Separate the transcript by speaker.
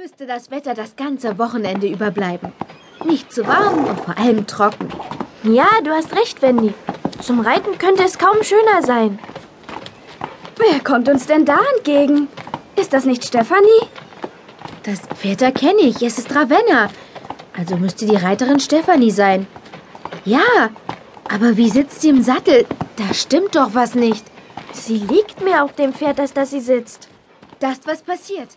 Speaker 1: müsste das Wetter das ganze Wochenende überbleiben. Nicht zu warm und vor allem trocken.
Speaker 2: Ja, du hast recht, Wendy. Zum Reiten könnte es kaum schöner sein.
Speaker 3: Wer kommt uns denn da entgegen? Ist das nicht Stefanie?
Speaker 1: Das Pferd erkenne ich. Es ist Ravenna. Also müsste die Reiterin Stefanie sein. Ja, aber wie sitzt sie im Sattel? Da stimmt doch was nicht.
Speaker 2: Sie liegt mehr auf dem Pferd, als dass sie sitzt.
Speaker 1: Das, ist was passiert.